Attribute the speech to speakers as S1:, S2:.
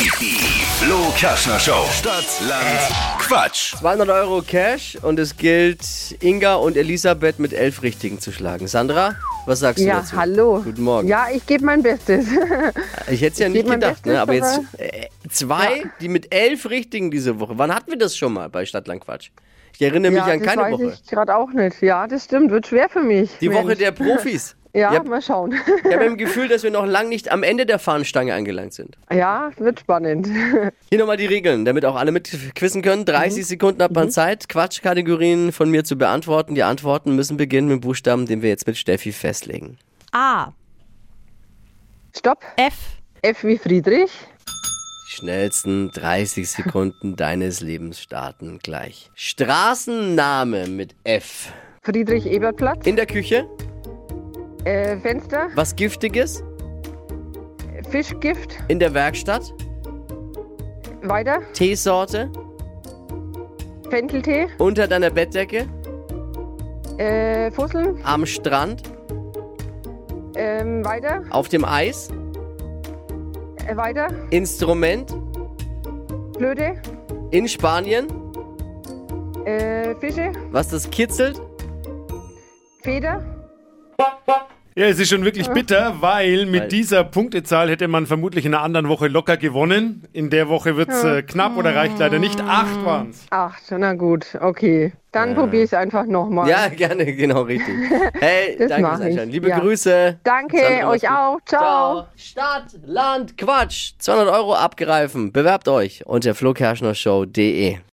S1: Die Flo Kaschner Show. Stadt, Land, Quatsch.
S2: 200 Euro Cash und es gilt, Inga und Elisabeth mit elf Richtigen zu schlagen. Sandra, was sagst du
S3: Ja,
S2: dazu?
S3: hallo.
S2: Guten Morgen.
S3: Ja, ich gebe mein Bestes.
S2: Ich hätte es ja
S3: ich
S2: nicht
S3: geb mein
S2: gedacht,
S3: Bestes,
S2: ne? aber jetzt äh, zwei, die mit elf Richtigen diese Woche. Wann hatten wir das schon mal bei Stadtland Quatsch? Ich erinnere mich
S3: ja,
S2: an
S3: das
S2: keine
S3: weiß
S2: Woche.
S3: ich gerade auch nicht. Ja, das stimmt. Wird schwer für mich.
S2: Die Woche
S3: Mensch.
S2: der Profis.
S3: Ja,
S2: Ich habe
S3: mal schauen.
S2: hab im Gefühl, dass wir noch lang nicht am Ende der Fahnenstange angelangt sind.
S3: ja, wird spannend.
S2: Hier nochmal die Regeln, damit auch alle mitquissen können. 30 Sekunden hat man Zeit, Quatschkategorien von mir zu beantworten. Die Antworten müssen beginnen mit dem Buchstaben, den wir jetzt mit Steffi festlegen.
S4: A.
S3: Stopp.
S4: F.
S3: F wie Friedrich.
S2: Die schnellsten 30 Sekunden deines Lebens starten gleich. Straßenname mit F.
S3: Friedrich Ebertplatz.
S2: In der Küche,
S3: Äh, Fenster.
S2: was Giftiges.
S3: Fischgift.
S2: In der Werkstatt,
S3: Weiter.
S2: Teesorte.
S3: Fenteltee.
S2: Unter deiner Bettdecke,
S3: Äh, Fusseln.
S2: am Strand,
S3: Ähm, weiter.
S2: auf dem Eis.
S3: Äh, weiter.
S2: Instrument,
S3: Blöde.
S2: in Spanien,
S3: Äh, Fische.
S2: was das kitzelt.
S3: Feder.
S5: Ja, es ist schon wirklich bitter, weil mit
S2: Weil-
S5: dieser Punktezahl hätte man vermutlich in einer anderen Woche locker gewonnen. In der Woche wird es äh, knapp oder reicht leider nicht. Acht waren es.
S3: Acht. Na gut, okay. Dann probiere ich es einfach nochmal.
S2: Ja, gerne, genau richtig. Hey,
S3: Das
S2: danke
S3: ich,
S2: Liebe
S3: ja.
S2: Grüße.
S3: Danke,
S2: Sandra,
S3: euch
S2: gut.
S3: auch. Ciao.
S2: Stadt, Land, Quatsch. 200 Euro abgreifen. Bewerbt euch unter flokerschnershow.de.